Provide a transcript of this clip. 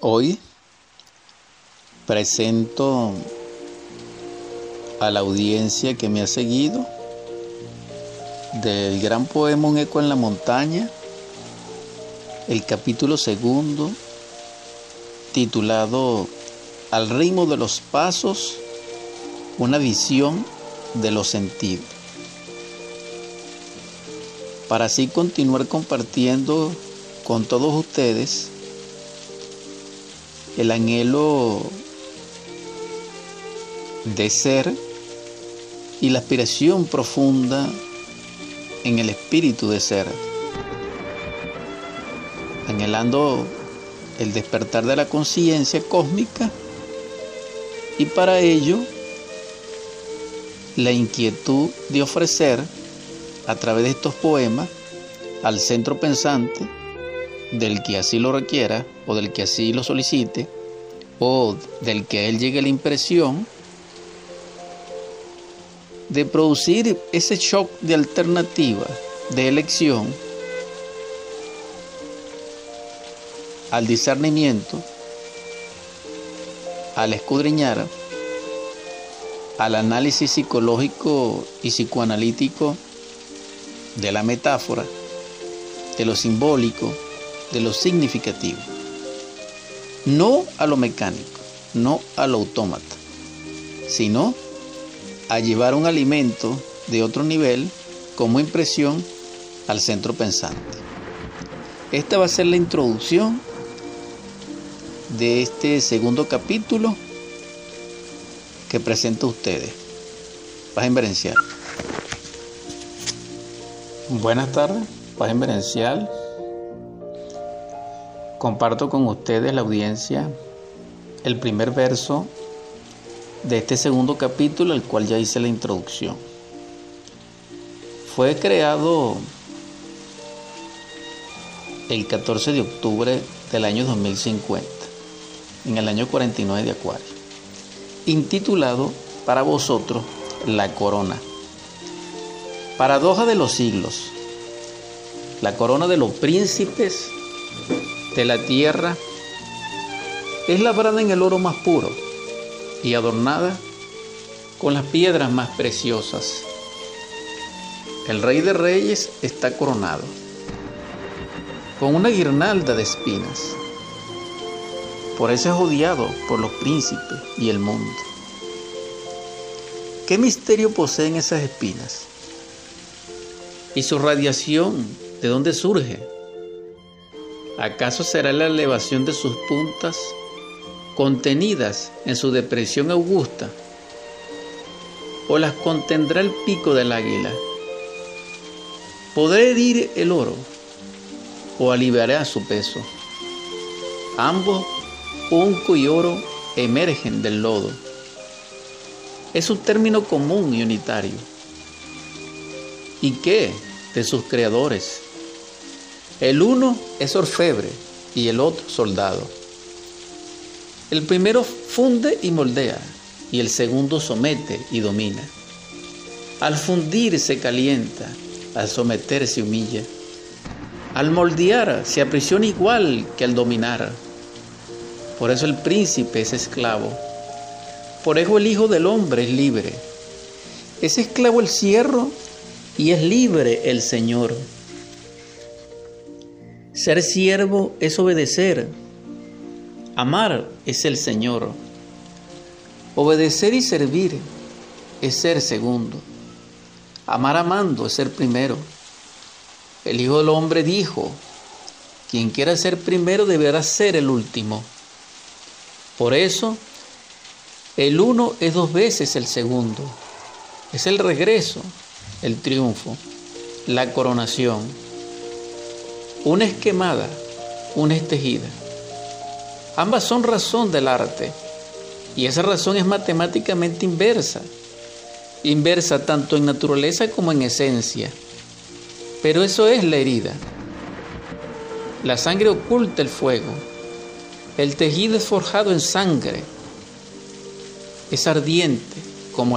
Hoy presento a la audiencia que me ha seguido del gran poema Un eco en la montaña, el capítulo segundo, titulado Al ritmo de los pasos, una visión de los sentidos. Para así continuar compartiendo con todos ustedes el anhelo de ser y la aspiración profunda en el espíritu de ser, anhelando el despertar de la conciencia cósmica y para ello la inquietud de ofrecer a través de estos poemas al centro pensante del que así lo requiera o del que así lo solicite o del que a él llegue la impresión de producir ese shock de alternativa, de elección, al discernimiento, al escudriñar, al análisis psicológico y psicoanalítico de la metáfora, de lo simbólico, de lo significativo. No a lo mecánico, no a lo autómata, sino a llevar un alimento de otro nivel como impresión al centro pensante. Esta va a ser la introducción de este segundo capítulo que presento a ustedes. Paz inverencial. Buenas tardes, Paz inverencial. Comparto con ustedes la audiencia el primer verso de este segundo capítulo, al cual ya hice la introducción. Fue creado el 14 de octubre del año 2050, en el año 49 de Acuario, intitulado para vosotros La Corona. Paradoja de los siglos. La corona de los príncipes de la tierra es labrada en el oro más puro y adornada con las piedras más preciosas. El rey de reyes está coronado con una guirnalda de espinas. Por eso es odiado por los príncipes y el mundo. ¿Qué misterio poseen esas espinas? ¿Y su radiación de dónde surge? ¿Acaso será la elevación de sus puntas contenidas en su depresión augusta? ¿O las contendrá el pico del águila? ¿Podrá herir el oro o aliviará su peso? Ambos, unco y oro, emergen del lodo. Es un término común y unitario. ¿Y qué de sus creadores? El uno es orfebre y el otro soldado. El primero funde y moldea y el segundo somete y domina. Al fundir se calienta, al someter se humilla. Al moldear se aprisiona igual que al dominar. Por eso el príncipe es esclavo. Por eso el hijo del hombre es libre. Es esclavo el cierro y es libre el Señor. Ser siervo es obedecer. Amar es el Señor. Obedecer y servir es ser segundo. Amar amando es ser primero. El Hijo del Hombre dijo, quien quiera ser primero deberá ser el último. Por eso, el uno es dos veces el segundo. Es el regreso, el triunfo, la coronación. Una es quemada, una es tejida. Ambas son razón del arte y esa razón es matemáticamente inversa. Inversa tanto en naturaleza como en esencia. Pero eso es la herida. La sangre oculta el fuego. El tejido es forjado en sangre. Es ardiente como el